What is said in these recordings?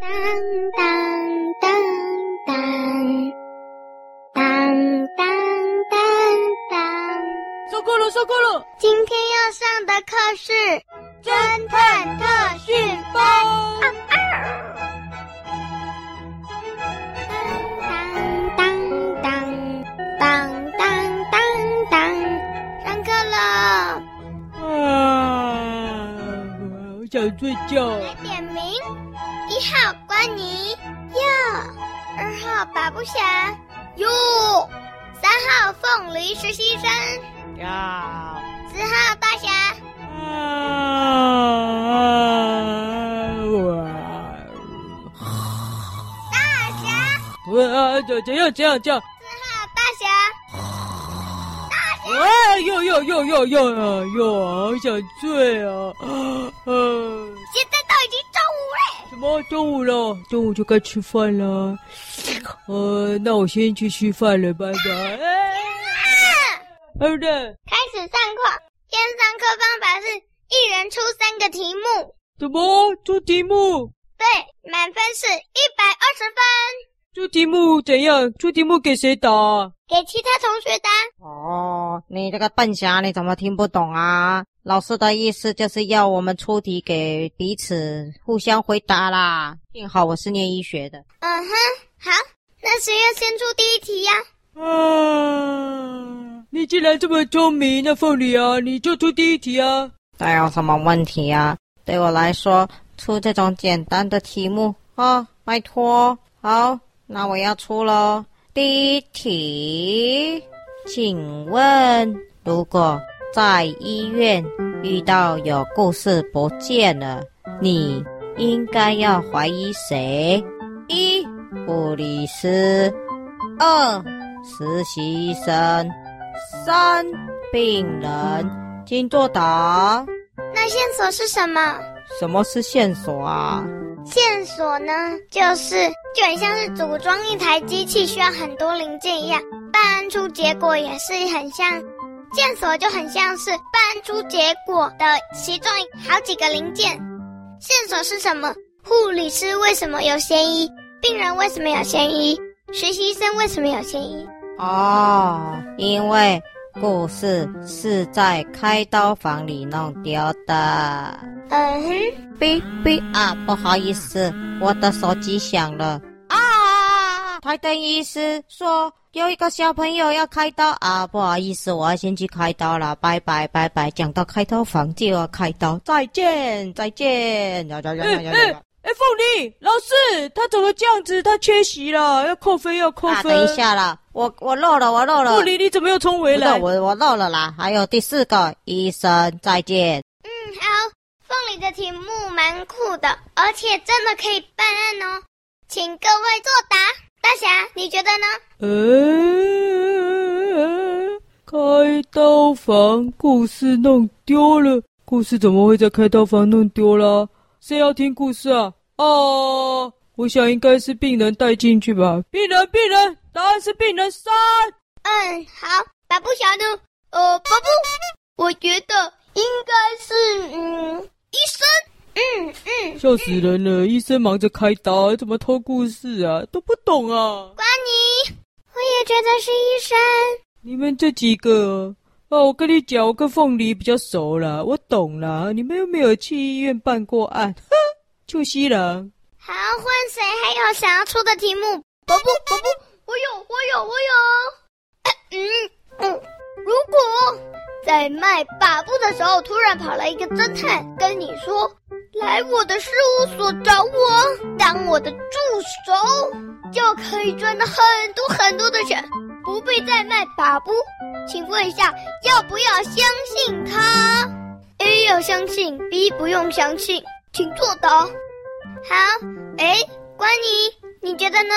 当当当当当当当当。上课了，上课了。今天要上的课是侦探特训班。当当当当当当当当。上课了。啊，我想睡觉。来点名。一号关尼，哟；二号把不侠，哟；三号凤梨实习生，呀；四号大侠，啊，哇，大侠，哇，怎怎样怎样怎样？四号大侠，大侠，哎呦呦呦呦呦呦，好想睡啊！嗯，现在都已经中午了。什么中午了？中午就该吃饭了。呃，那我先去吃饭了，拜拜。好的，开始上课。今天上课方法是一人出三个题目。怎么出题目？对，满分是一百二十分。出题目怎样？出题目给谁答？给其他同学答。哦，你这个笨侠，你怎么听不懂啊？老师的意思就是要我们出题给彼此互相回答啦。幸好我是念医学的。嗯哼，好，那谁要先出第一题呀？啊，你既然这么聪明，那凤梨啊，你就出第一题啊。那有什么问题啊？对我来说，出这种简单的题目啊，拜托。好，那我要出喽。第一题，请问，如果在医院遇到有故事不见了，你应该要怀疑谁？一、护理师；二、实习生；三、病人。请作答。那线索是什么？什么是线索啊？线索呢，就是就很像是组装一台机器需要很多零件一样，办案出结果也是很像。线索就很像是搬出结果的其中好几个零件。线索是什么？护理师为什么有嫌疑？病人为什么有嫌疑？实习生为什么有嫌疑？哦，因为故事是在开刀房里弄丢的。嗯哼，哔哔啊，不好意思，我的手机响了。啊，台灯医师说有一个小朋友要开刀啊，不好意思，我要先去开刀了，拜拜拜拜。讲到开刀房就要开刀，再见再见。呀呀呀呀呀！哎哎，凤梨老师，他怎么这样子？他缺席了，要扣分要扣分。啊，等一下啦，我我漏了，我漏了。凤梨，你怎么又冲回来？我我漏了啦。还有第四个，医生再见。嗯，好。凤梨的题目蛮酷的，而且真的可以办案哦，请各位作答。大侠，你觉得呢？呃，开刀房故事弄丢了，故事怎么会在开刀房弄丢了？谁要听故事啊？哦，我想应该是病人带进去吧。病人，病人，答案是病人三。嗯，好，把不晓得。呃，巴布，我觉得应该是嗯，医生。嗯嗯，笑死人了！医生忙着开刀，怎么偷故事啊？都不懂啊。关你，我也觉得是医生。你们这几个啊，我跟你讲，我跟凤梨比较熟了，我懂了。你们又没有去医院办过案，哼，臭西郎。好，换谁？还有想要出的题目？宝布，宝布，我有，我有，我有。嗯嗯，如果在卖把布的时候，突然跑来一个侦探，跟你说。来我的事务所找我，当我的助手，就可以赚到很多很多的钱，不必再卖把布。请问一下，要不要相信他？A 要相信，B 不用相信，请作答。好，哎，关你，你觉得呢？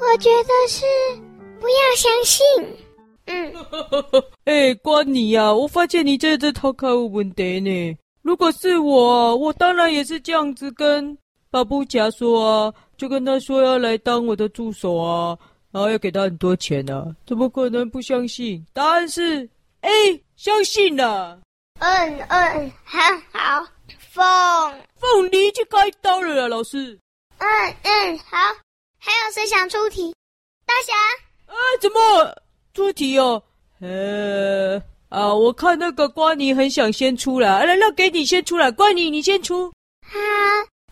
我觉得是不要相信。嗯，哎，关你呀，我发现你这这偷看我问题呢。如果是我，我当然也是这样子跟巴布贾说啊，就跟他说要来当我的助手啊，然后要给他很多钱啊，怎么可能不相信？答案是 A，相信了。嗯嗯，很好，凤凤梨去开刀了啊，老师。嗯，嗯嗯，好。还有谁想出题？大侠。啊，怎么出题哦？呃，啊，我看那个瓜尼很想先出来，来，那给你先出来。瓜尼，你先出。好，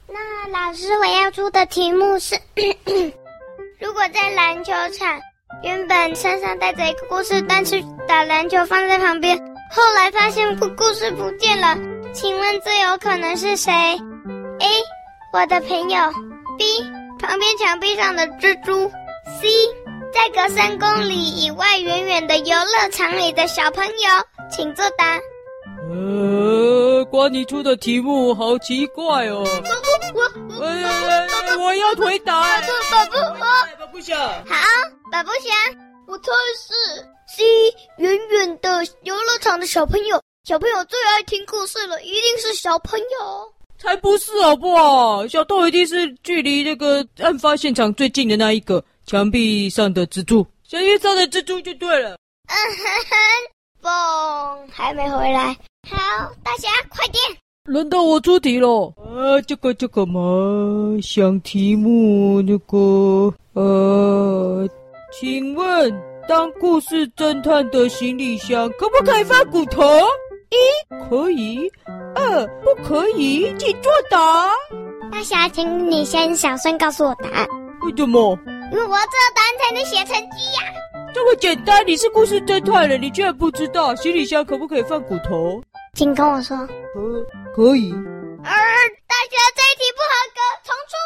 那老师，我要出的题目是：如果在篮球场，原本身上带着一个故事，但是打篮球放在旁边，后来发现故故事不见了，请问最有可能是谁？A，我的朋友；B，旁边墙壁上的蜘蛛；C，在隔三公里以外远远的游乐场里的小朋友。请作答。呃，瓜你出的题目好奇怪哦。我我我、呃、我要回答。宝布，宝布侠。好，宝宝侠，我猜是 C，远远的游乐场的小朋友。小朋友最爱听故事了，一定是小朋友。才不是好不好？小偷一定是距离那个案发现场最近的那一个，墙壁上的蜘蛛，墙壁上的蜘蛛就对了。嗯哼哼，嘣，还没回来。好，大侠，快点！轮到我出题了。啊，这个这个嘛，想题目那个呃，请问当故事侦探的行李箱可不可以放骨头？一可以，二不可以，请作答。大侠，请你先小声告诉我答案。为什么？因为我要知道答案才能写成绩呀。这么简单，你是故事侦探了，你居然不知道行李箱可不可以放骨头？请跟我说，可可以。呃，大家这一题不合格，重出。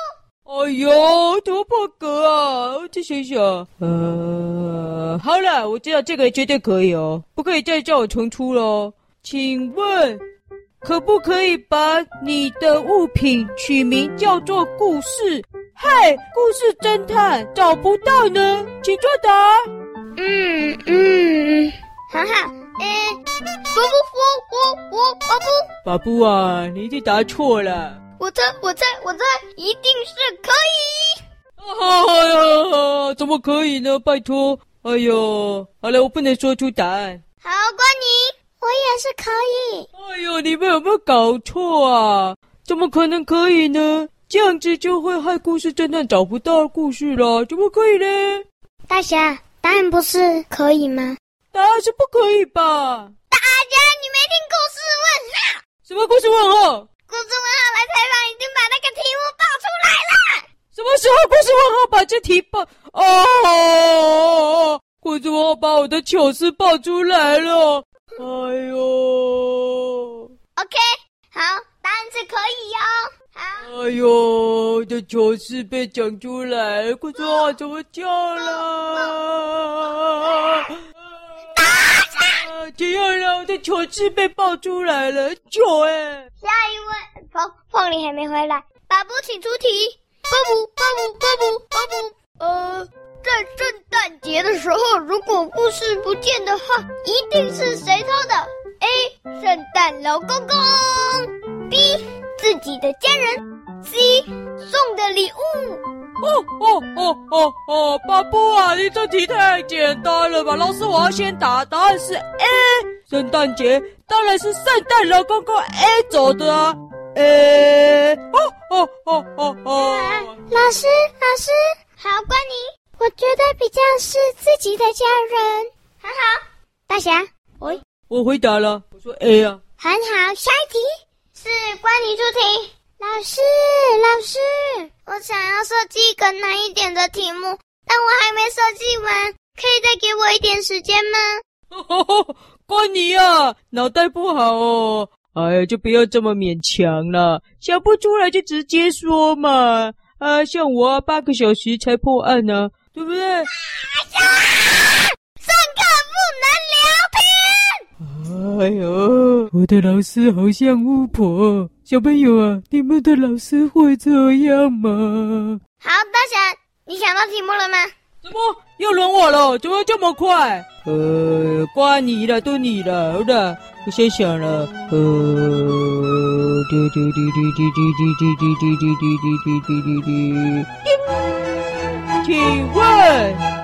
哎呦，怎么不合格啊？我再想想。呃，好了，我知道这个绝对可以哦，不可以再叫我重出喽。请问，可不可以把你的物品取名叫做故事？嗨，故事侦探找不到呢，请作答。嗯嗯，很好。哎，宝布，我我我宝布，巴布啊，你一定答错了。我猜我猜我猜，一定是可以。哎呀，怎么可以呢？拜托，哎呦，好了，我不能说出答案。好，关你，我也是可以。哎呦，你们有没有搞错啊？怎么可能可以呢？这样子就会害故事侦探找不到故事了，怎么可以呢？大侠，答案不是可以吗？答案是不可以吧？大侠，你没听故事问号？什么故事问号？故事问号来采访，已经把那个题目报出来了。什么时候故事问号把这题报？哦，故事问号把我的糗事报出来了。哎呦，OK，好，答案是可以哟。好，哎呦，这糗事被讲出来，故事问号怎么叫了？这样了，我的糗事被爆出来了，糗哎！下一位，凤凤梨还没回来，宝布请出题。宝布，宝布，宝布，宝布，呃，在圣诞节的时候，如果故事不见的话，一定是谁偷的？A. 圣诞老公公己的家人，C. 送的礼物。哦哦哦哦哦，巴布啊，你这题太简单了吧？老师，我要先答，答案是 A，圣诞节当然是圣诞老公公 A 走的啊，A，哦哦哦哦哦，老师老师，好，关你，我觉得比较是自己的家人，很好，大侠，喂，我回答了，我说 A 啊，很好，下一题是关你出题。老师，老师，我想要设计一个难一点的题目，但我还没设计完，可以再给我一点时间吗？关你啊，脑袋不好哦。哎呀，就不要这么勉强了，想不出来就直接说嘛。啊，像我啊，八个小时才破案呢，啊，对不对？啊哎呦，我的老师好像巫婆。小朋友啊，你们的老师会这样吗？好，大侠，你想到题目了吗？怎么又轮我了？怎么这么快？呃，怪你了，都你了，好的，我先想了。呃，滴滴滴滴滴滴滴滴滴滴滴滴滴滴滴滴。请问？